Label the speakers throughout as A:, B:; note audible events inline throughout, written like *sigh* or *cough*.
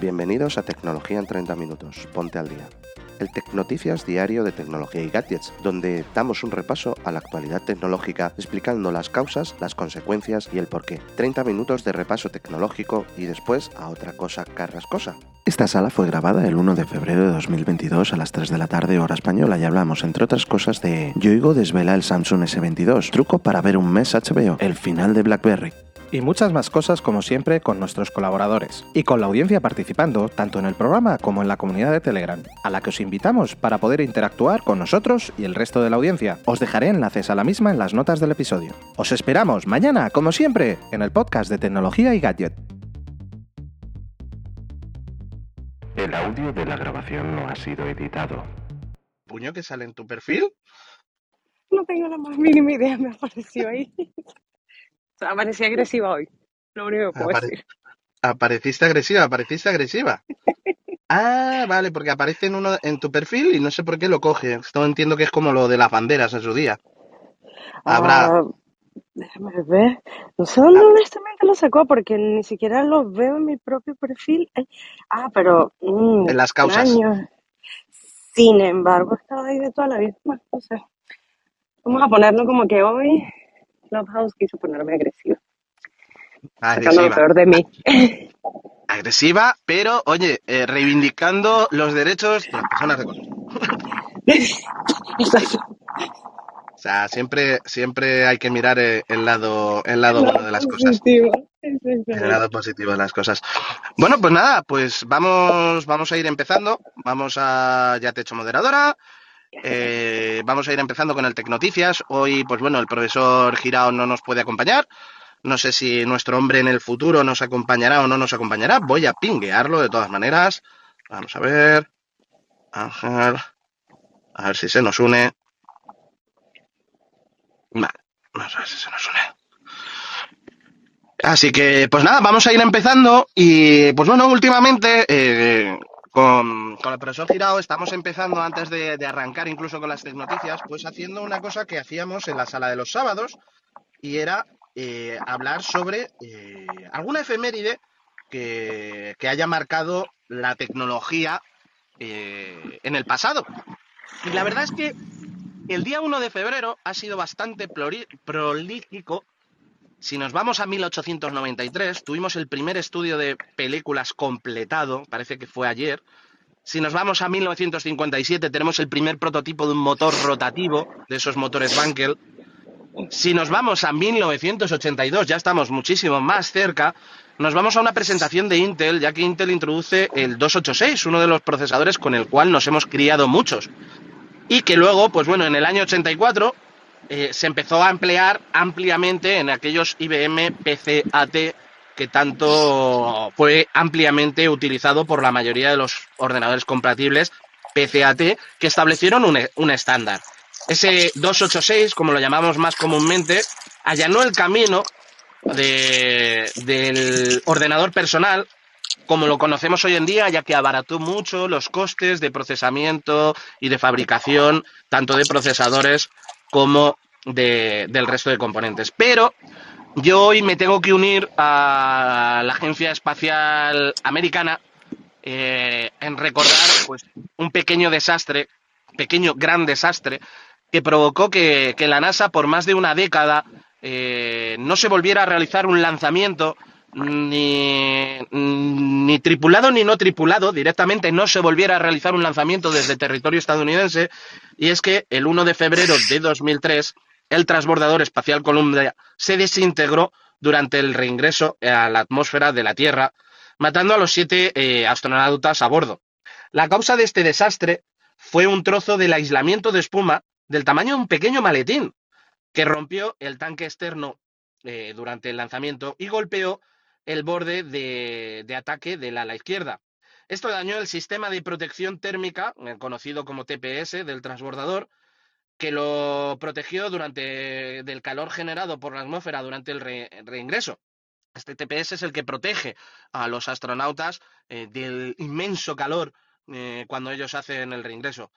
A: Bienvenidos a Tecnología en 30 Minutos. Ponte al día. El Tecnoticias diario de tecnología y gadgets, donde damos un repaso a la actualidad tecnológica explicando las causas, las consecuencias y el porqué. 30 minutos de repaso tecnológico y después a otra cosa carrascosa. Esta sala fue grabada el 1 de febrero de 2022 a las 3 de la tarde hora española y hablamos entre otras cosas de Yoigo desvela el Samsung S22, truco para ver un mes HBO, el final de BlackBerry,
B: y muchas más cosas como siempre con nuestros colaboradores y con la audiencia participando tanto en el programa como en la comunidad de Telegram, a la que os invitamos para poder interactuar con nosotros y el resto de la audiencia. Os dejaré enlaces a la misma en las notas del episodio. Os esperamos mañana, como siempre, en el podcast de tecnología y gadget.
A: El audio de la grabación no ha sido editado.
C: ¿Puño que sale en tu perfil?
D: No tengo la más mínima idea, me apareció ahí. *laughs* Aparecí agresiva hoy. Lo único que puedo
C: Apare-
D: decir.
C: Apareciste agresiva, apareciste agresiva. *laughs* Ah, vale, porque aparece en, uno, en tu perfil y no sé por qué lo coge. Esto entiendo que es como lo de las banderas en su día. Habrá,
D: Ah, déjame ver. No sé dónde honestamente lo sacó porque ni siquiera lo veo en mi propio perfil. Ay, Ah, pero mm,
C: en las causas.
D: Sin embargo, estaba ahí de toda la vida. No sé. Vamos a ponerlo como que hoy Clubhouse quiso ponerme agresiva, lo
C: Agresiva.
D: peor de mí. *laughs*
C: Agresiva, pero oye, eh, reivindicando los derechos de las personas de color. *laughs*
D: Exacto.
C: O sea, siempre, siempre hay que mirar eh, el lado, el lado bueno de las cosas. El lado positivo de las cosas. Bueno, pues nada, pues vamos, vamos a ir empezando. Vamos a, ya te he hecho moderadora. Eh, vamos a ir empezando con el Tecnoticias. Hoy, pues bueno, el profesor Girao no nos puede acompañar. No sé si nuestro hombre en el futuro nos acompañará o no nos acompañará. Voy a pinguearlo de todas maneras. Vamos a ver. Ángel. A ver si se nos une. Vale. Vamos a ver si se nos une. Así que, pues nada, vamos a ir empezando. Y pues bueno, últimamente eh, con, el profesor Girao estamos empezando, antes de, arrancar incluso con las noticias, pues haciendo una cosa que hacíamos en la sala de los sábados y era eh, hablar sobre eh, alguna efeméride que, que haya marcado la tecnología eh, en el pasado. Y la verdad es que el día 1 de febrero ha sido bastante prolífico. Si nos vamos a 1893, tuvimos el primer estudio de películas completado, parece que fue ayer. Si nos vamos a 1957, tenemos el primer prototipo de un motor rotativo, de esos motores Wankel. Si nos vamos a 1982, ya estamos muchísimo más cerca, nos vamos a una presentación de Intel, ya que Intel introduce el 286, uno de los procesadores con el cual nos hemos criado muchos. Y que luego, pues bueno, en el año 84 eh, se empezó a emplear ampliamente en aquellos IBM PCAT que tanto fue ampliamente utilizado por la mayoría de los ordenadores compatibles PCAT que establecieron un, un estándar. Ese 286, como lo llamamos más comúnmente, allanó el camino de- del ordenador personal como lo conocemos hoy en día, ya que abarató mucho los costes de procesamiento y de fabricación, tanto de procesadores como de- del resto de componentes. Pero yo hoy me tengo que unir a la Agencia Espacial Americana eh, en recordar pues, un pequeño desastre, pequeño gran desastre, que provocó que, que la NASA por más de una década eh, no se volviera a realizar un lanzamiento ni, ni tripulado ni no tripulado, directamente no se volviera a realizar un lanzamiento desde territorio estadounidense, y es que el 1 de febrero de 2003 el transbordador espacial Columbia se desintegró durante el reingreso a la atmósfera de la Tierra, matando a los siete eh, astronautas a bordo. La causa de este desastre fue un trozo del aislamiento de espuma del tamaño de un pequeño maletín que rompió el tanque externo eh, durante el lanzamiento y golpeó el borde de, ataque del ala izquierda. Esto dañó el sistema de protección térmica, eh, conocido como TPS, del transbordador, que lo protegió durante del calor generado por la atmósfera durante el re- reingreso. Este TPS es el que protege a los astronautas eh, del inmenso calor eh, cuando ellos hacen el reingreso.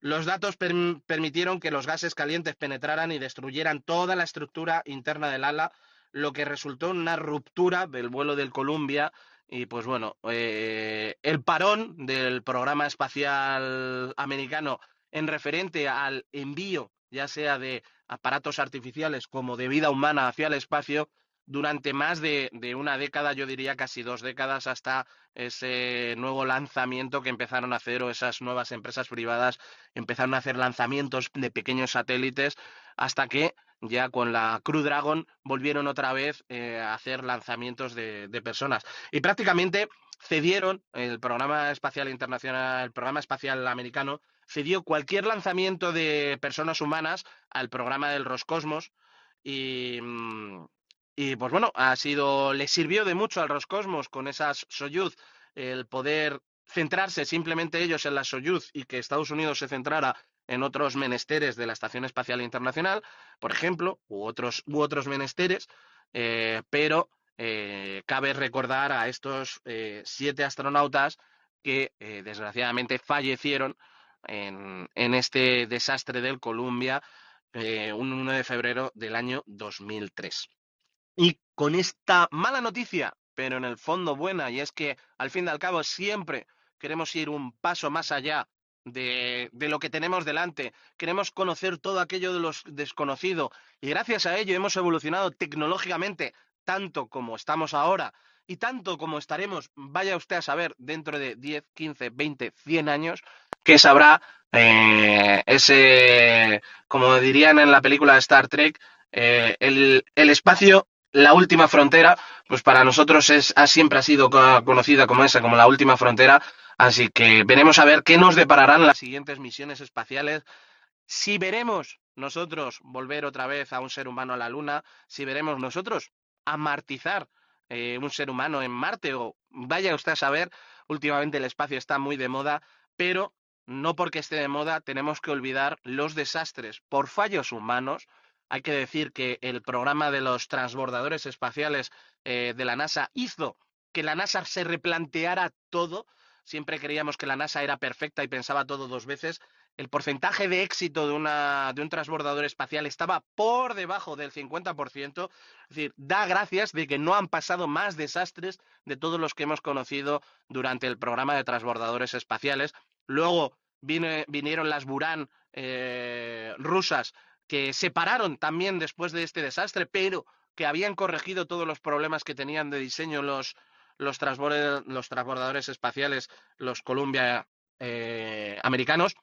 C: Los datos perm- permitieron que los gases calientes penetraran y destruyeran toda la estructura interna del ala, lo que resultó una ruptura del vuelo del Columbia Y pues bueno, eh, el parón del programa espacial americano en referente al envío, ya sea de aparatos artificiales como de vida humana hacia el espacio, durante más de, una década, yo diría casi dos décadas, hasta ese nuevo lanzamiento que empezaron a hacer o esas nuevas empresas privadas empezaron a hacer lanzamientos de pequeños satélites hasta que ya con la Crew Dragon volvieron otra vez eh, a hacer lanzamientos de, personas. Y prácticamente cedieron el programa espacial internacional, el programa espacial americano, cedió cualquier lanzamiento de personas humanas al programa del Roscosmos y, mm, y pues bueno, ha sido, le sirvió de mucho al Roscosmos con esas Soyuz el poder centrarse simplemente ellos en la Soyuz y que Estados Unidos se centrara en otros menesteres de la Estación Espacial Internacional, por ejemplo, u otros, u otros menesteres, eh, pero eh, cabe recordar a estos eh, siete astronautas que desgraciadamente fallecieron en, en, este desastre del Columbia un 1 de febrero del año 2003. Y con esta mala noticia, pero en el fondo buena, y es que al fin y al cabo siempre queremos ir un paso más allá de, lo que tenemos delante, queremos conocer todo aquello de los desconocido y gracias a ello hemos evolucionado tecnológicamente tanto como estamos ahora y tanto como estaremos, vaya usted a saber, dentro de 10, 15, 20, 100 años, que sabrá eh, ese, como dirían en la película de Star Trek, eh, el, el espacio la última frontera, pues para nosotros es, ha, siempre ha sido conocida como esa, como la última frontera. Así que veremos a ver qué nos depararán las siguientes misiones espaciales. Si veremos nosotros volver otra vez a un ser humano a la Luna, si veremos nosotros amartizar eh, un ser humano en Marte, o vaya usted a saber, últimamente el espacio está muy de moda, pero no porque esté de moda tenemos que olvidar los desastres por fallos humanos hay que decir que el programa de los transbordadores espaciales eh, de la NASA hizo que la NASA se replanteara todo. Siempre creíamos que la NASA era perfecta y pensaba todo dos veces. El porcentaje de éxito de, una, de un transbordador espacial estaba por debajo del 50%. Es decir, da gracias de que no han pasado más desastres de todos los que hemos conocido durante el programa de transbordadores espaciales. Luego vinieron las Buran eh, rusas que se pararon también después de este desastre, pero que habían corregido todos los problemas que tenían de diseño los, los, los transbordadores espaciales, los Columbia eh, americanos.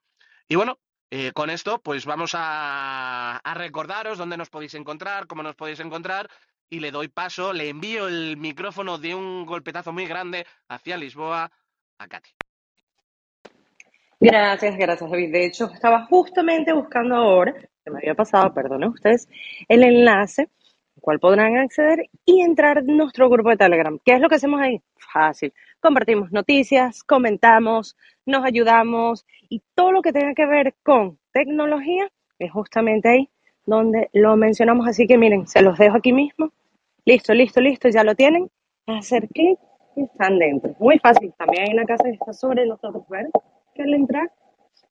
C: Y bueno, eh, con esto, pues vamos a, a, recordaros dónde nos podéis encontrar, cómo nos podéis encontrar, y le doy paso, le envío el micrófono de un golpetazo muy grande hacia Lisboa a Katy.
D: Gracias, gracias David. De hecho, estaba justamente buscando ahora que me había pasado, perdonen ustedes, el enlace cual podrán acceder y entrar en nuestro grupo de Telegram. ¿Qué es lo que hacemos ahí? Fácil. Compartimos noticias, comentamos, nos ayudamos y todo lo que tenga que ver con tecnología es justamente ahí donde lo mencionamos. Así que miren, se los dejo aquí mismo. Listo, listo, listo, ya lo tienen. Hacer clic y están dentro. Muy fácil. También hay una casa que está sobre nosotros, ¿ver? Que al entrar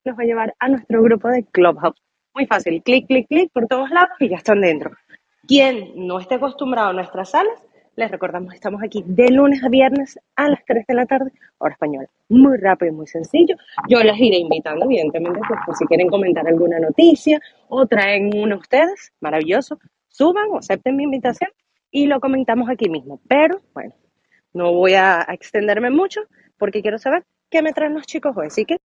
D: nos va a llevar a nuestro grupo de Clubhouse. Muy fácil, clic, clic, clic por todos lados y ya están dentro. Quien no esté acostumbrado a nuestras salas, les recordamos que estamos aquí de lunes a viernes a las 3 de la tarde, hora española. Muy rápido y muy sencillo. Yo les iré invitando, evidentemente, pues, si quieren comentar alguna noticia o traen uno ustedes, maravilloso, suban o acepten mi invitación y lo comentamos aquí mismo. Pero, bueno, no voy a extenderme mucho porque quiero saber qué me traen los chicos hoy. Así que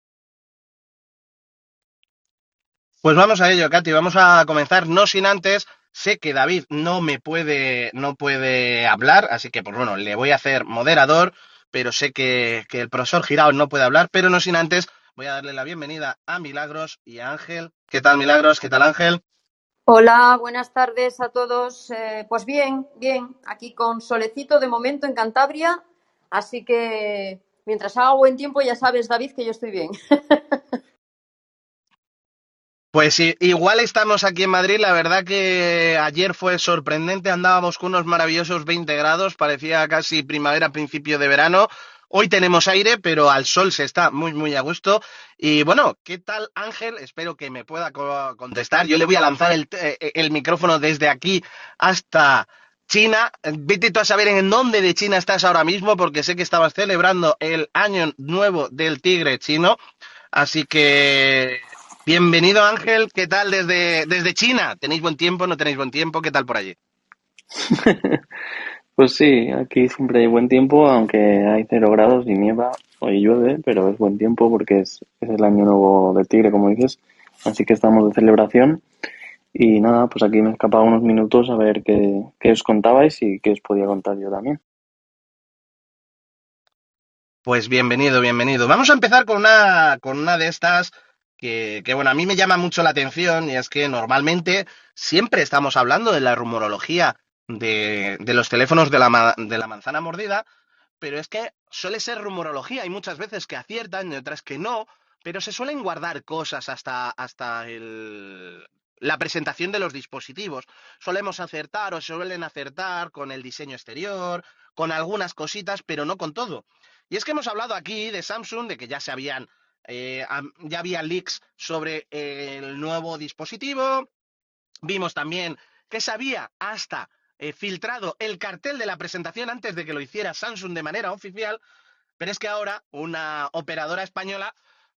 C: pues vamos a ello, Katy. Vamos a comenzar, no sin antes. Sé que David no me puede, no puede hablar, así que, pues bueno, le voy a hacer moderador, pero sé que, el profesor Girao no puede hablar, pero no sin antes voy a darle la bienvenida a Milagros y a Ángel. ¿Qué tal, Milagros? ¿Qué tal, Ángel?
E: Hola, buenas tardes a todos. Eh, pues bien, bien, aquí con solecito de momento en Cantabria, así que mientras haga buen tiempo ya sabes, David, que yo estoy bien. *laughs*
C: Pues igual estamos aquí en Madrid, la verdad que ayer fue sorprendente, andábamos con unos maravillosos 20 grados, parecía casi primavera, principio de verano. Hoy tenemos aire, pero al sol se está muy, muy a gusto. Y bueno, ¿qué tal Ángel? Espero que me pueda contestar. Yo le voy a lanzar el, eh, el micrófono desde aquí hasta China. Vete tú a saber en dónde de China estás ahora mismo, porque sé que estabas celebrando el año nuevo del tigre chino. Así que, bienvenido Ángel, ¿qué tal desde, desde China? ¿Tenéis buen tiempo? ¿No tenéis buen tiempo? ¿Qué tal por allí? *laughs*
F: Pues sí, aquí siempre hay buen tiempo, aunque hay cero grados y nieva, hoy llueve, pero es buen tiempo porque es, es el año nuevo del tigre, como dices. Así que estamos de celebración. Y nada, pues aquí me he escapado unos minutos a ver qué, qué os contabais y qué os podía contar yo también.
C: Pues bienvenido, bienvenido. Vamos a empezar con una, con una de estas que, bueno, a mí me llama mucho la atención y es que normalmente siempre estamos hablando de la rumorología de, de los teléfonos de la, de la manzana mordida, pero es que suele ser rumorología. Hay muchas veces que aciertan y otras que no, pero se suelen guardar cosas hasta, hasta el, la presentación de los dispositivos. Solemos acertar o suelen acertar con el diseño exterior, con algunas cositas, pero no con todo. Y es que hemos hablado aquí de Samsung, de que ya se habían, eh, ya había leaks sobre el nuevo dispositivo. Vimos también que se había hasta eh, filtrado el cartel de la presentación antes de que lo hiciera Samsung de manera oficial, pero es que ahora una operadora española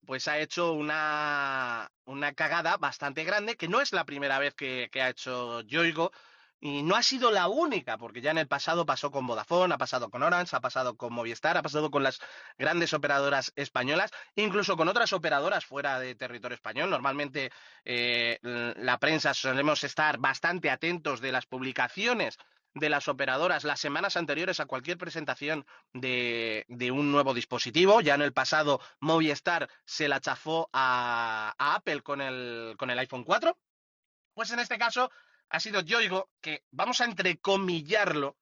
C: pues ha hecho una, una cagada bastante grande, que no es la primera vez que, que ha hecho Yoigo, y no ha sido la única, porque ya en el pasado pasó con Vodafone, ha pasado con Orange, ha pasado con Movistar, ha pasado con las grandes operadoras españolas, incluso con otras operadoras fuera de territorio español. Normalmente eh, la prensa solemos estar bastante atentos de las publicaciones de las operadoras las semanas anteriores a cualquier presentación de, de un nuevo dispositivo. Ya en el pasado Movistar se la chafó a, a Apple con el, con el iPhone 4. Pues en este caso ha sido Yoigo que, vamos a entrecomillarlo,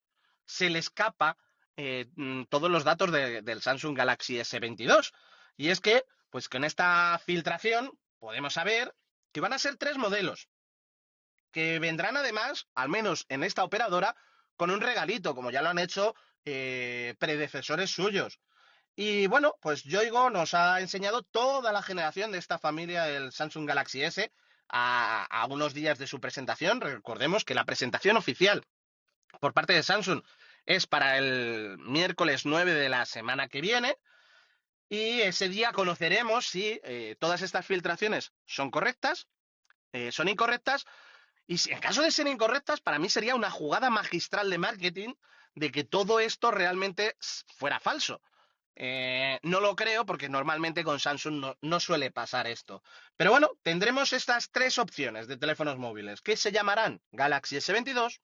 C: se le escapa eh, mm, todos los datos de- del Samsung Galaxy S22. Y es que, pues con esta filtración podemos saber que van a ser tres modelos, que vendrán además, al menos en esta operadora, con un regalito, como ya lo han hecho eh, predecesores suyos. Y bueno, pues Yoigo nos ha enseñado toda la generación de esta familia del Samsung Galaxy S a, unos días de su presentación. Recordemos que la presentación oficial por parte de Samsung es para el miércoles 9 de la semana que viene. Y ese día conoceremos si eh, todas estas filtraciones son correctas, eh, son incorrectas. Y si en caso de ser incorrectas, para mí sería una jugada magistral de marketing de que todo esto realmente fuera falso. Eh, no lo creo porque normalmente con Samsung no, suele pasar esto. Pero bueno, tendremos estas tres opciones de teléfonos móviles que se llamarán Galaxy S22,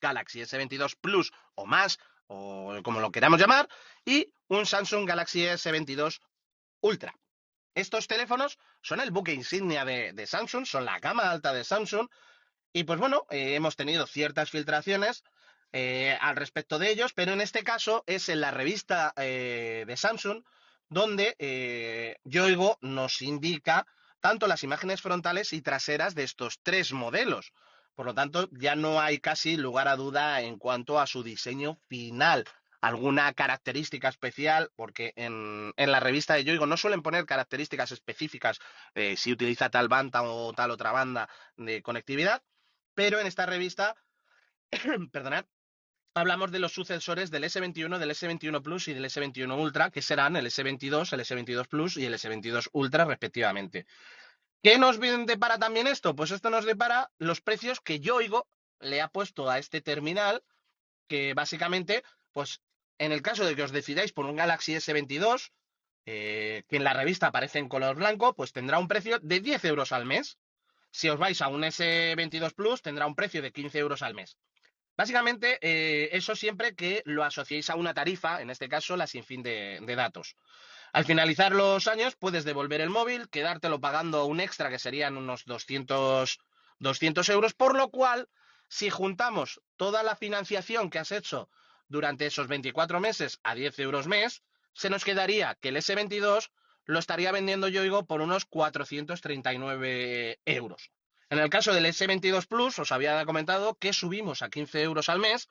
C: Galaxy S22 Plus o más, o como lo queramos llamar, y un Samsung Galaxy S22 Ultra. Estos teléfonos son el buque insignia de, de Samsung, son la gama alta de Samsung, y pues bueno, eh, hemos tenido ciertas filtraciones eh, al respecto de ellos, pero en este caso es en la revista eh, de Samsung donde eh, Yoigo nos indica tanto las imágenes frontales y traseras de estos tres modelos. Por lo tanto, ya no hay casi lugar a duda en cuanto a su diseño final. Alguna característica especial, porque en, en la revista de Yoigo no suelen poner características específicas si utiliza tal banda o tal otra banda de conectividad, pero en esta revista, *clears throat* perdonad, hablamos de los sucesores del S21, del S21 Plus y del S21 Ultra, que serán el S22, el S22 Plus y el S22 Ultra respectivamente. ¿Qué nos depara también esto? Pues esto nos depara los precios que Yoigo le ha puesto a este terminal, que básicamente, pues en el caso de que os decidáis por un Galaxy S22, eh, que en la revista aparece en color blanco, pues tendrá un precio de 10 euros al mes. Si os vais a un S22 Plus, tendrá un precio de 15 euros al mes. Básicamente, eh, eso siempre que lo asociéis a una tarifa, en este caso la sin fin de, de datos. Al finalizar los años, puedes devolver el móvil, quedártelo pagando un extra que serían unos 200, 200 euros, por lo cual, si juntamos toda la financiación que has hecho durante esos 24 meses a 10 euros mes, se nos quedaría que el S22 lo estaría vendiendo Yoigo por unos 439 euros. En el caso del S22 Plus, os había comentado que subimos a 15 euros al mes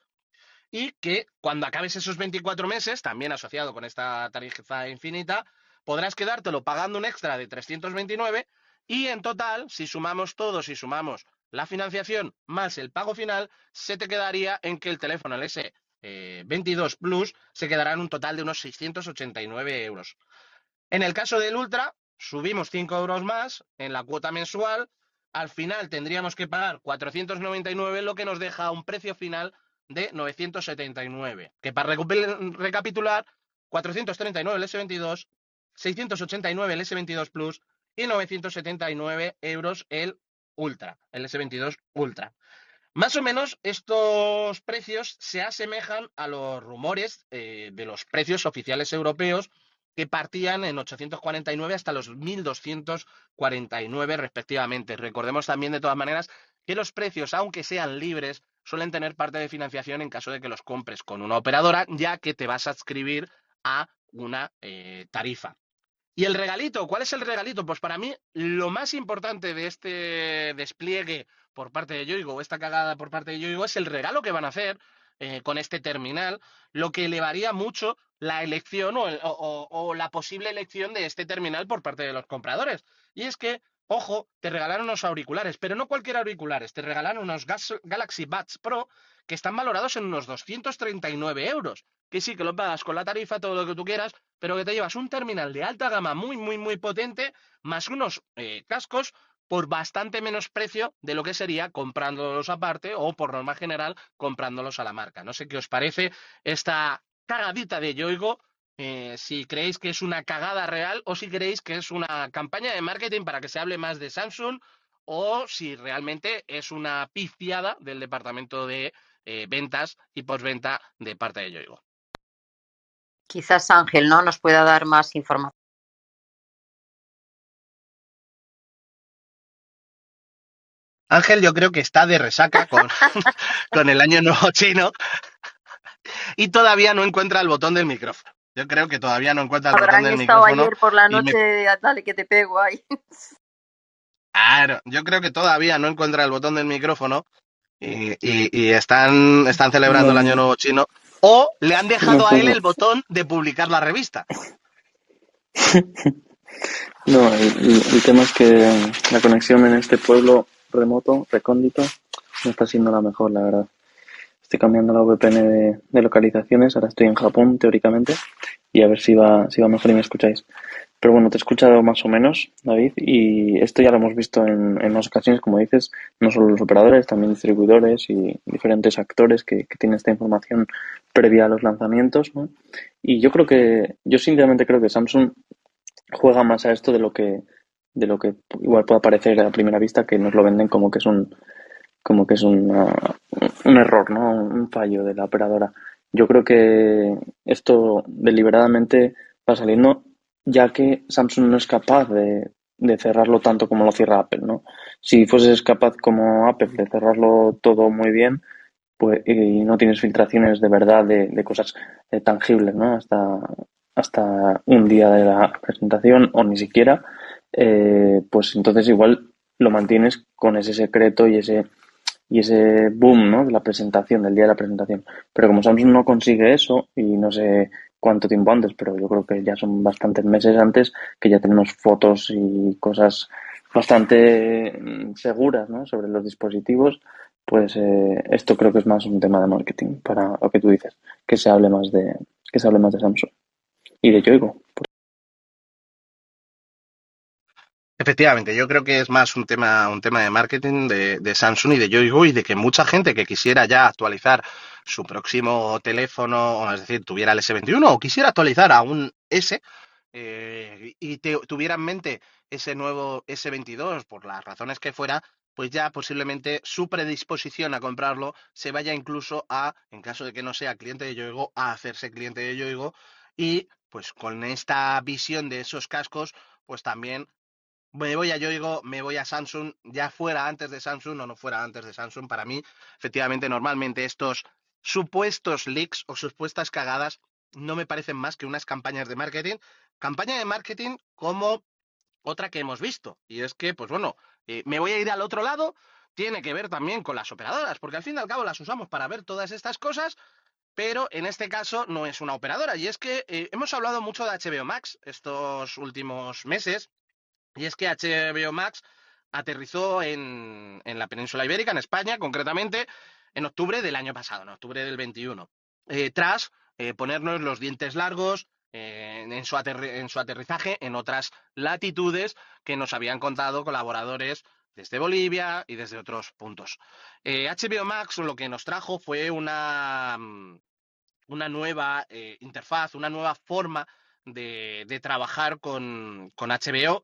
C: y que cuando acabes esos 24 meses, también asociado con esta tarifa infinita, podrás quedártelo pagando un extra de 329 y en total, si sumamos todo, si sumamos la financiación más el pago final, se te quedaría en que el teléfono, el S22 Plus, se quedará en un total de unos 689 euros. En el caso del Ultra, subimos 5 euros más en la cuota mensual. Al final tendríamos que pagar 499, lo que nos deja un precio final de 979. Que para recapitular, 439 el S22, 689 el S22 Plus y 979 euros el Ultra, el S22 Ultra. Más o menos estos precios se asemejan a los rumores eh, de los precios oficiales europeos que partían en 849 hasta los 1249 respectivamente. Recordemos también de todas maneras que los precios, aunque sean libres, suelen tener parte de financiación en caso de que los compres con una operadora, ya que te vas a adscribir a una eh, tarifa. Y el regalito, ¿cuál es el regalito? Pues para mí lo más importante de este despliegue por parte de Yoigo, esta cagada por parte de Yoigo, es el regalo que van a hacer eh, con este terminal, lo que elevaría mucho la elección o, la posible elección de este terminal por parte de los compradores. Y es que, ojo, te regalaron unos auriculares, pero no cualquier auriculares, te regalaron unos Galaxy Buds Pro que están valorados en unos 239 euros que sí, que lo pagas con la tarifa, todo lo que tú quieras, pero que te llevas un terminal de alta gama muy, muy, muy potente, más unos eh, cascos por bastante menos precio de lo que sería comprándolos aparte o por norma general comprándolos a la marca. No sé qué os parece esta cagadita de Yoigo, eh, si creéis que es una cagada real o si creéis que es una campaña de marketing para que se hable más de Samsung o si realmente es una pifiada del departamento de eh, ventas y postventa de parte de Yoigo.
E: Quizás Ángel, ¿no? Nos pueda dar más información.
C: Ángel yo creo que está de resaca con, *laughs* con el año nuevo chino y todavía no encuentra el botón del micrófono. Yo creo que todavía no encuentra el botón del micrófono.
E: estado ayer por la noche, dale que te pego ahí. *laughs*
C: Claro, yo creo que todavía no encuentra el botón del micrófono y, y, están, están celebrando el año nuevo chino o le han dejado a él el botón de publicar la revista. *laughs*
F: No, el, tema es que la conexión en este pueblo remoto, recóndito, no está siendo la mejor, la verdad. Estoy cambiando la VPN de, localizaciones, ahora estoy en Japón, teóricamente, y a ver si va, si va mejor y me escucháis. Pero bueno, te he escuchado más o menos, David, y esto ya lo hemos visto en, en más ocasiones, como dices, no solo los operadores, también distribuidores y diferentes actores que, que tienen esta información previa a los lanzamientos. ¿no? Y yo creo que, yo sinceramente creo que Samsung juega más a esto de lo que, de lo que igual puede parecer a primera vista, que nos lo venden como que es un, como que es un error, ¿no? Un fallo de la operadora. Yo creo que esto deliberadamente va saliendo ya que Samsung no es capaz de, cerrarlo tanto como lo cierra Apple, ¿no? Si fueses capaz como Apple de cerrarlo todo muy bien, pues y no tienes filtraciones de verdad de, cosas eh, tangibles, ¿no? Hasta, hasta un día de la presentación o ni siquiera, eh, pues entonces igual lo mantienes con ese secreto y ese y ese boom ¿no? de la presentación, del día de la presentación. Pero como Samsung no consigue eso y no sé cuánto tiempo antes, pero yo creo que ya son bastantes meses antes que ya tenemos fotos y cosas bastante mm, seguras ¿no? sobre los dispositivos, pues eh, esto creo que es más un tema de marketing para lo que tú dices, que se hable más de que se hable más de Samsung y de Yoigo.
C: Efectivamente, yo creo que es más un tema, un tema de marketing de, de Samsung y de Yoigo y de que mucha gente que quisiera ya actualizar su próximo teléfono, es decir, tuviera el S21 o quisiera actualizar a un S y tuviera en mente ese nuevo S22 por las razones que fuera, pues ya posiblemente su predisposición a comprarlo se vaya incluso a, en caso de que no sea cliente de Yoigo, a hacerse cliente de Yoigo. Y pues con esta visión de esos cascos, pues también me voy a Yoigo, me voy a Samsung, ya fuera antes de Samsung o no fuera antes de Samsung, para mí, efectivamente, normalmente estos supuestos leaks o supuestas cagadas no me parecen más que unas campañas de marketing. Campaña de marketing como otra que hemos visto. Y es que, pues bueno, eh, me voy a ir al otro lado. Tiene que ver también con las operadoras, porque al fin y al cabo las usamos para ver todas estas cosas, pero en este caso no es una operadora. Y es que eh, hemos hablado mucho de HBO Max estos últimos meses, y es que HBO Max aterrizó en, en la península ibérica, en España, concretamente en octubre del año pasado, en octubre del 21, eh, tras eh, ponernos los dientes largos eh, en, su aterrizaje en otras latitudes que nos habían contado colaboradores desde Bolivia y desde otros puntos. HBO Max lo que nos trajo fue una, mm, una nueva interfaz, una nueva forma de, de trabajar con, con HBO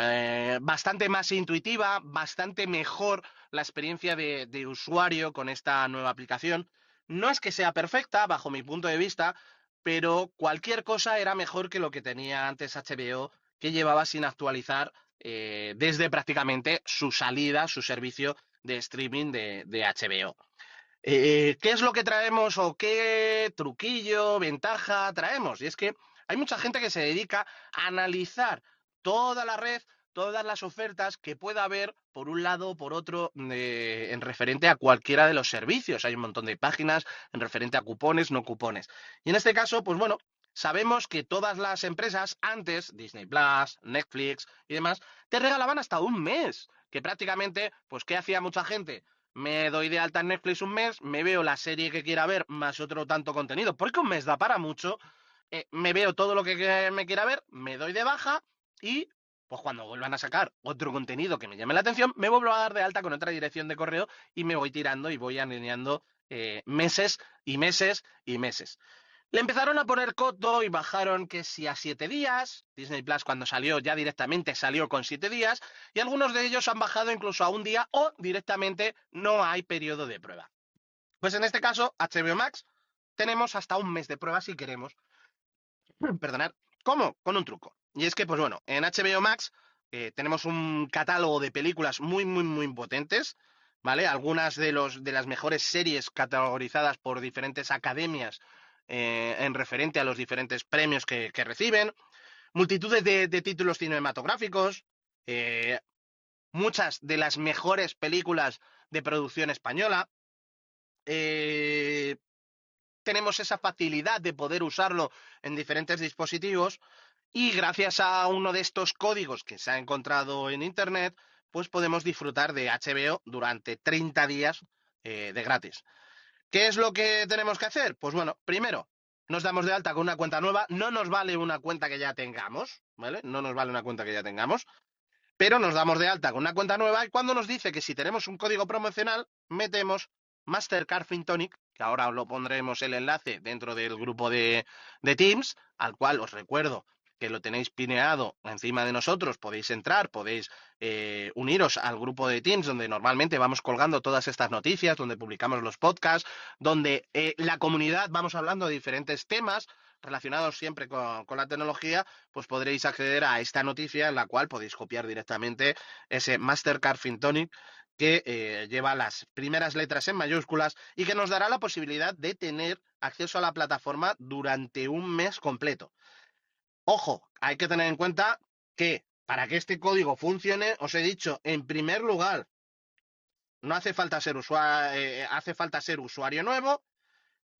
C: eh, bastante más intuitiva, bastante mejor la experiencia de, usuario con esta nueva aplicación. No es que sea perfecta, bajo mi punto de vista, pero cualquier cosa era mejor que lo que tenía antes HBO, que llevaba sin actualizar eh, desde prácticamente su salida, su servicio de streaming de, de HBO. Eh, ¿Qué es lo que traemos o qué truquillo, ventaja traemos? Y es que hay mucha gente que se dedica a analizar toda la red, todas las ofertas que pueda haber por un lado o por otro eh, en referente a cualquiera de los servicios. Hay un montón de páginas en referente a cupones, no cupones. Y en este caso, pues bueno, sabemos que todas las empresas antes, Disney Plus, Netflix y demás, te regalaban hasta un mes. Que prácticamente, pues, ¿qué hacía mucha gente? Me doy de alta en Netflix un mes, me veo la serie que quiera ver, más otro tanto contenido, porque un mes da para mucho. Eh, me veo todo lo que me quiera ver, me doy de baja y pues cuando vuelvan a sacar otro contenido que me llame la atención, me vuelvo a dar de alta con otra dirección de correo y me voy tirando y voy alineando eh, meses y meses y meses. Le empezaron a poner coto y bajaron que si a siete días, Disney Plus cuando salió ya directamente salió con siete días, y algunos de ellos han bajado incluso a un día o directamente no hay periodo de prueba. Pues en este caso, HBO Max, tenemos hasta un mes de prueba si queremos. *clears throat* Perdonad. ¿Cómo? Con un truco. Y es que, pues bueno, en HBO Max eh, tenemos un catálogo de películas muy, muy, muy potentes, ¿vale? Algunas de, los, de las mejores series categorizadas por diferentes academias eh, en referente a los diferentes premios que, reciben, multitudes de, de títulos cinematográficos, eh, muchas de las mejores películas de producción española. tenemos esa facilidad de poder usarlo en diferentes dispositivos y gracias a uno de estos códigos que se ha encontrado en Internet, pues podemos disfrutar de HBO durante 30 días eh, de gratis. ¿Qué es lo que tenemos que hacer? Pues bueno, primero, nos damos de alta con una cuenta nueva. No nos vale una cuenta que ya tengamos, ¿vale? No nos vale una cuenta que ya tengamos. Pero nos damos de alta con una cuenta nueva y cuando nos dice que si tenemos un código promocional, metemos Mastercard FinTonic, que ahora lo pondremos el enlace dentro del grupo de, de Teams, al cual os recuerdo que lo tenéis pineado encima de nosotros, podéis entrar, podéis eh, uniros al grupo de Teams donde normalmente vamos colgando todas estas noticias, donde publicamos los podcasts, donde eh, la comunidad vamos hablando de diferentes temas relacionados siempre con, con, la tecnología, pues podréis acceder a esta noticia en la cual podéis copiar directamente ese Mastercard FinTonic que eh, lleva las primeras letras en mayúsculas y que nos dará la posibilidad de tener acceso a la plataforma durante un mes completo. Ojo, hay que tener en cuenta que para que este código funcione, os he dicho, en primer lugar, no hace falta ser usuario, eh, hace falta ser usuario nuevo.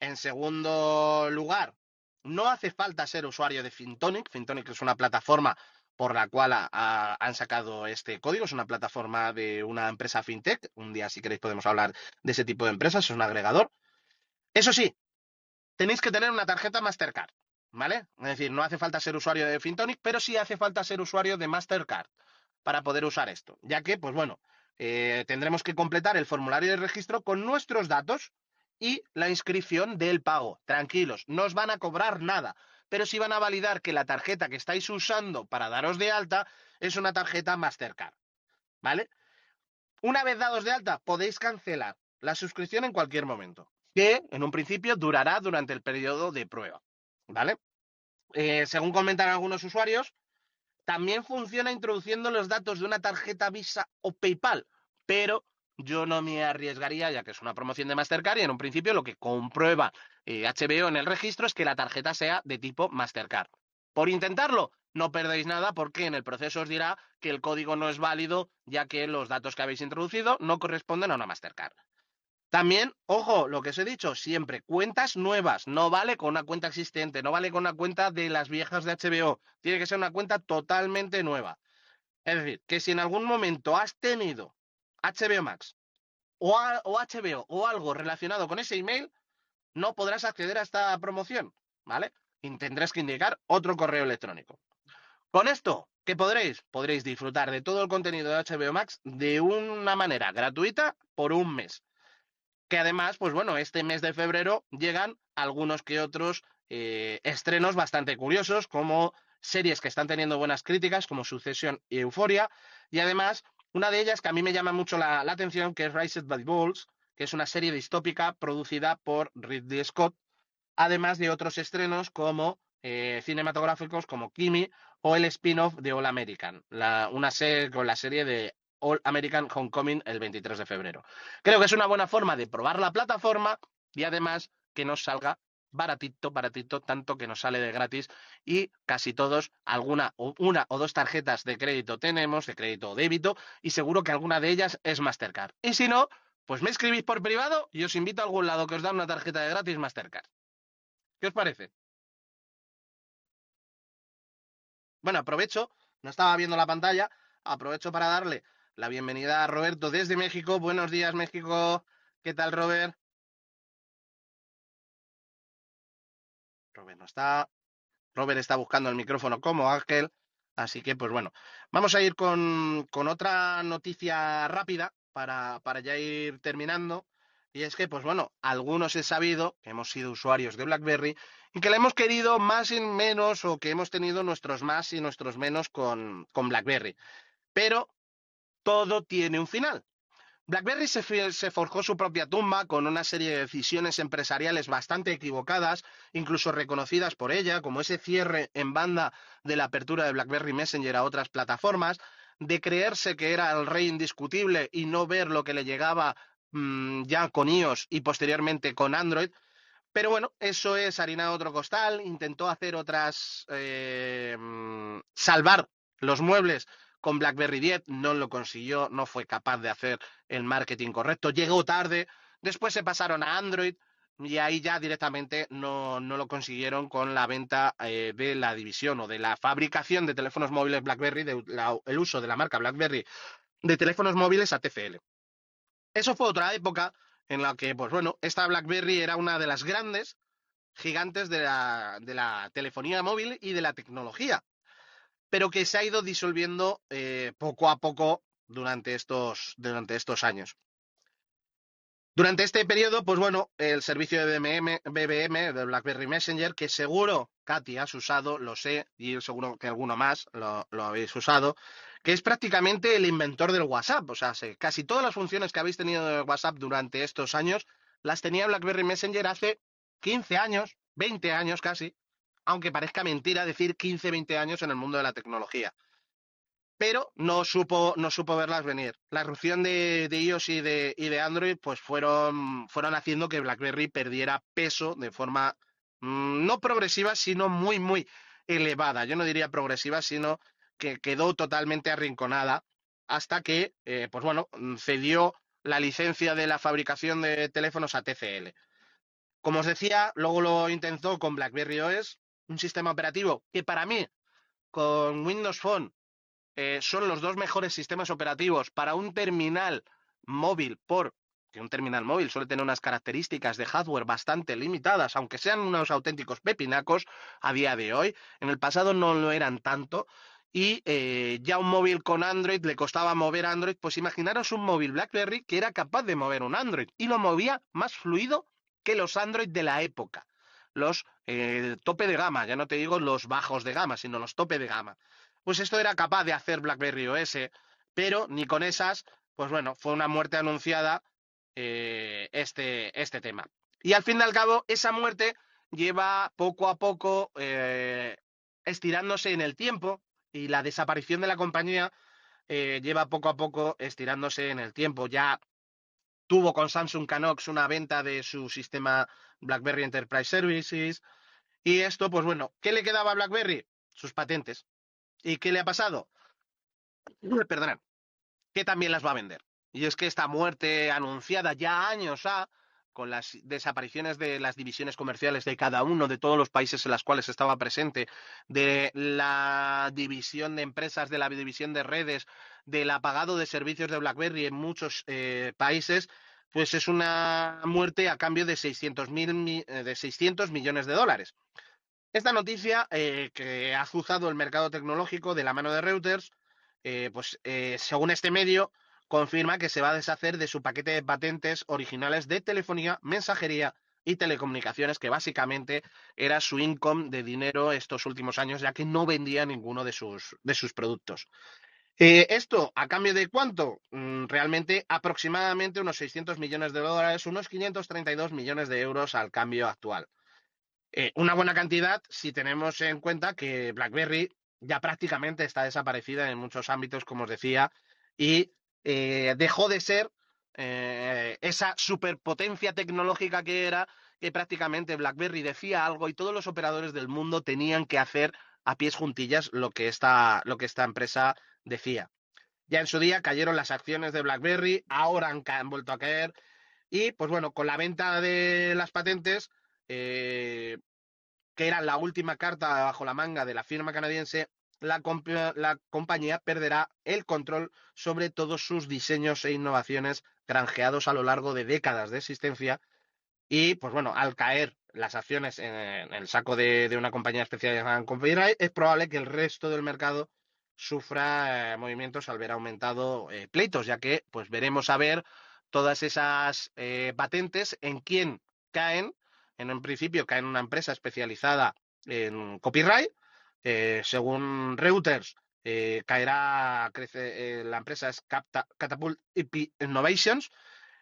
C: En segundo lugar, no hace falta ser usuario de Fintonic. Fintonic es una plataforma por la cual han sacado este código. Es una plataforma de una empresa fintech. Un día, si queréis, podemos hablar de ese tipo de empresas. Es un agregador. Eso sí, tenéis que tener una tarjeta Mastercard. ¿Vale? Es decir, no hace falta ser usuario de Fintonic, pero sí hace falta ser usuario de Mastercard para poder usar esto. Ya que, pues bueno, eh, tendremos que completar el formulario de registro con nuestros datos y la inscripción del pago. Tranquilos, no os van a cobrar nada, pero sí van a validar que la tarjeta que estáis usando para daros de alta es una tarjeta Mastercard. ¿Vale? Una vez dados de alta, podéis cancelar la suscripción en cualquier momento, que en un principio durará durante el periodo de prueba. ¿Vale? Eh, según comentan algunos usuarios, también funciona introduciendo los datos de una tarjeta Visa o PayPal, pero yo no me arriesgaría, ya que es una promoción de Mastercard y en un principio lo que comprueba HBO eh, en el registro es que la tarjeta sea de tipo Mastercard. Por intentarlo, no perdéis nada porque en el proceso os dirá que el código no es válido, ya que los datos que habéis introducido no corresponden a una Mastercard. También, ojo, lo que os he dicho, siempre, cuentas nuevas, no vale con una cuenta existente, no vale con una cuenta de las viejas de HBO, tiene que ser una cuenta totalmente nueva. Es decir, que si en algún momento has tenido HBO Max o, HBO o algo relacionado con ese email, no podrás acceder a esta promoción, ¿vale? Y tendrás que indicar otro correo electrónico. Con esto, ¿qué podréis? Podréis disfrutar de todo el contenido de HBO Max de una manera gratuita por un mes. Que además, pues bueno, este mes de febrero llegan algunos que otros eh, estrenos bastante curiosos, como series que están teniendo buenas críticas, como Succession y Euphoria, y además una de ellas que a mí me llama mucho la, la atención, que es Raised by Wolves, que es una serie distópica producida por Ridley Scott, además de otros estrenos como eh, cinematográficos como Kimi o el spin-off de All American, la- una serie con la serie de All American Homecoming el 23 de febrero. Creo que es una buena forma de probar la plataforma y además que nos salga baratito, baratito, tanto que nos sale de gratis y casi todos alguna o una o dos tarjetas de crédito tenemos, de crédito o débito, y seguro que alguna de ellas es Mastercard. Y si no, pues me escribís por privado y os invito a algún lado que os da una tarjeta de gratis Mastercard. ¿Qué os parece? Bueno, aprovecho, no estaba viendo la pantalla, aprovecho para darle la bienvenida a Roberto desde México. Buenos días, México. ¿Qué tal, Robert? Robert no está. Robert está buscando el micrófono como Ángel. Así que, pues bueno, vamos a ir con, con otra noticia rápida para, para ya ir terminando. Y es que, pues bueno, algunos he sabido que hemos sido usuarios de BlackBerry y que le hemos querido más y menos o que hemos tenido nuestros más y nuestros menos con, con BlackBerry. Pero todo tiene un final. BlackBerry se, forjó su propia tumba con una serie de decisiones empresariales bastante equivocadas, incluso reconocidas por ella, como ese cierre en banda de la apertura de BlackBerry Messenger a otras plataformas, de creerse que era el rey indiscutible y no ver lo que le llegaba mm, ya con iOS y posteriormente con Android. Pero bueno, eso es harina de otro costal. Intentó hacer otras. eh, mm, salvar los muebles con BlackBerry 10, no lo consiguió, no fue capaz de hacer el marketing correcto, llegó tarde. Después se pasaron a Android y ahí ya directamente no, no lo consiguieron con la venta eh, de la división o de la fabricación de teléfonos móviles BlackBerry, de la- el uso de la marca BlackBerry de teléfonos móviles a TCL. Eso fue otra época en la que, pues bueno, esta BlackBerry era una de las grandes gigantes de la, de la telefonía móvil y de la tecnología, pero que se ha ido disolviendo eh, poco a poco durante estos, durante estos años. Durante este periodo, pues bueno, el servicio de BBM, de BlackBerry Messenger, que seguro, Katy, has usado, lo sé, y seguro que alguno más lo, habéis usado, que es prácticamente el inventor del WhatsApp. O sea, se- casi todas las funciones que habéis tenido de WhatsApp durante estos años las tenía BlackBerry Messenger hace 15 años, 20 años casi, aunque parezca mentira decir 15, 20 años en el mundo de la tecnología. Pero no supo, no supo verlas venir. La erupción de, iOS y de, Android pues fueron, fueron haciendo que BlackBerry perdiera peso de forma mm, no progresiva, sino muy, muy elevada. Yo no diría progresiva, sino que quedó totalmente arrinconada hasta que, eh, pues bueno, cedió la licencia de la fabricación de teléfonos a TCL. Como os decía, luego lo intentó con BlackBerry OS, un sistema operativo que para mí, con Windows Phone, eh, son los dos mejores sistemas operativos para un terminal móvil, por que un terminal móvil suele tener unas características de hardware bastante limitadas, aunque sean unos auténticos pepinacos a día de hoy. En el pasado no lo eran tanto. Y eh, ya un móvil con Android le costaba mover Android, pues imaginaros un móvil BlackBerry que era capaz de mover un Android y lo movía más fluido que los Android de la época. Los eh, tope de gama, ya no te digo los bajos de gama, sino los tope de gama. Pues esto era capaz de hacer BlackBerry OS, pero ni con esas, pues bueno, fue una muerte anunciada eh, este, este tema. Y al fin y al cabo, esa muerte lleva poco a poco eh, estirándose en el tiempo y la desaparición de la compañía lleva poco a poco estirándose en el tiempo. Ya tuvo con Samsung Canox una venta de su sistema BlackBerry Enterprise Services. Y esto, pues bueno, ¿qué le quedaba a BlackBerry? Sus patentes. ¿Y qué le ha pasado? *clears throat* Perdonad, que también las va a vender. Y es que esta muerte anunciada ya años ha, con las desapariciones de las divisiones comerciales de cada uno de todos los países en los cuales estaba presente, de la división de empresas, de la división de redes, del apagado de servicios de BlackBerry en muchos eh, países, pues es una muerte a cambio de 600, mil, eh, de 600 millones de dólares. Esta noticia eh, que ha azuzado el mercado tecnológico de la mano de Reuters, pues según este medio, confirma que se va a deshacer de su paquete de patentes originales de telefonía, mensajería y telecomunicaciones, que básicamente era su income de dinero estos últimos años, ya que no vendía ninguno de sus, de sus productos. Eh, esto, ¿a cambio de cuánto? Mm, realmente aproximadamente unos 600 millones de dólares, unos 532 millones de euros al cambio actual. Eh, una buena cantidad si tenemos en cuenta que BlackBerry ya prácticamente está desaparecida en muchos ámbitos, como os decía, y eh, dejó de ser eh, esa superpotencia tecnológica que era, que prácticamente BlackBerry decía algo y todos los operadores del mundo tenían que hacer a pies juntillas lo que esta, lo que esta empresa decía. Ya en su día cayeron las acciones de BlackBerry, ahora han, vuelto a caer y, pues bueno, con la venta de las patentes, eh, que era la última carta bajo la manga de la firma canadiense, la, compañía perderá el control sobre todos sus diseños e innovaciones granjeados a lo largo de décadas de existencia y, pues bueno, al caer las acciones en, el saco de, una compañía especializada en copyright, es probable que el resto del mercado sufra eh, movimientos al ver aumentado eh, pleitos, ya que pues veremos a ver todas esas eh, patentes en quién caen. En un principio caen una empresa especializada en copyright, eh, según Reuters, eh, caerá, crece, eh, la empresa es Catapult IP Innovations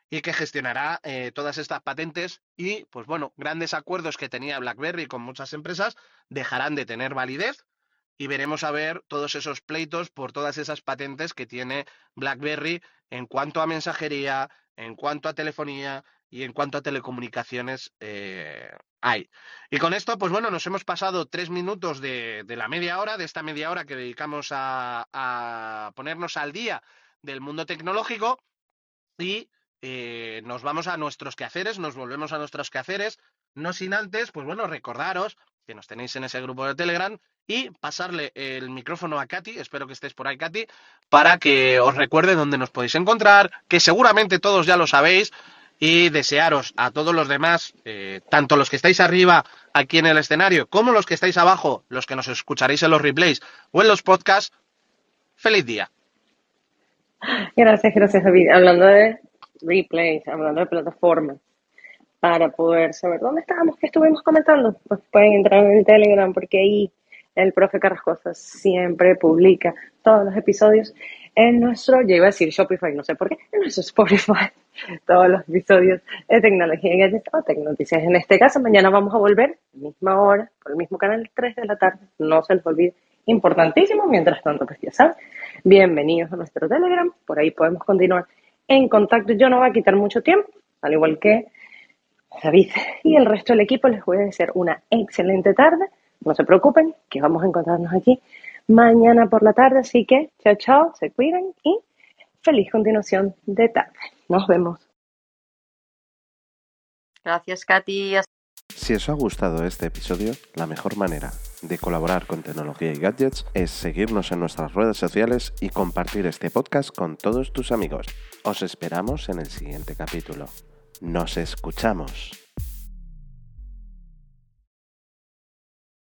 C: y que gestionará todas estas patentes y, pues bueno, grandes acuerdos que tenía BlackBerry con muchas empresas dejarán de tener validez y veremos a ver todos esos pleitos por todas esas patentes que tiene BlackBerry en cuanto a mensajería, en cuanto a telefonía y en cuanto a telecomunicaciones hay. Y con esto, pues bueno, nos hemos pasado tres minutos de, la media hora, de esta media hora que dedicamos a, ponernos al día del mundo tecnológico y eh, nos vamos a nuestros quehaceres, nos volvemos a nuestros quehaceres, no sin antes, pues bueno, recordaros que nos tenéis en ese grupo de Telegram y pasarle el micrófono a Katy, espero que estés por ahí Katy, para que os recuerde dónde nos podéis encontrar, que seguramente todos ya lo sabéis, y desearos a todos los demás, eh, tanto los que estáis arriba aquí en el escenario como los que estáis abajo, los que nos escucharéis en los replays o en los podcasts, feliz día.
D: Gracias, gracias David. Hablando de replays, hablando de plataformas, para poder saber dónde estábamos, qué estuvimos comentando, pues pueden entrar en el Telegram porque ahí el profe Carrascosa siempre publica todos los episodios en nuestro, ya iba a decir Shopify, no sé por qué, en nuestro Spotify, *laughs* todos los episodios de tecnología y gadgets o tecnoticias. En este caso, mañana vamos a volver, misma hora, por el mismo canal, 3 de la tarde, no se les olvide, importantísimo, mientras tanto, pues ya saben, bienvenidos a nuestro Telegram, por ahí podemos continuar en contacto. Yo no voy a quitar mucho tiempo, al igual que David y el resto del equipo, les voy a desear una excelente tarde, no se preocupen, que vamos a encontrarnos aquí mañana por la tarde. Así que, chao, chao, se cuiden y feliz continuación de tarde. Nos vemos.
E: Gracias, Katy.
A: Si os ha gustado este episodio, la mejor manera de colaborar con tecnología y gadgets es seguirnos en nuestras redes sociales y compartir este podcast con todos tus amigos. Os esperamos en el siguiente capítulo. Nos escuchamos.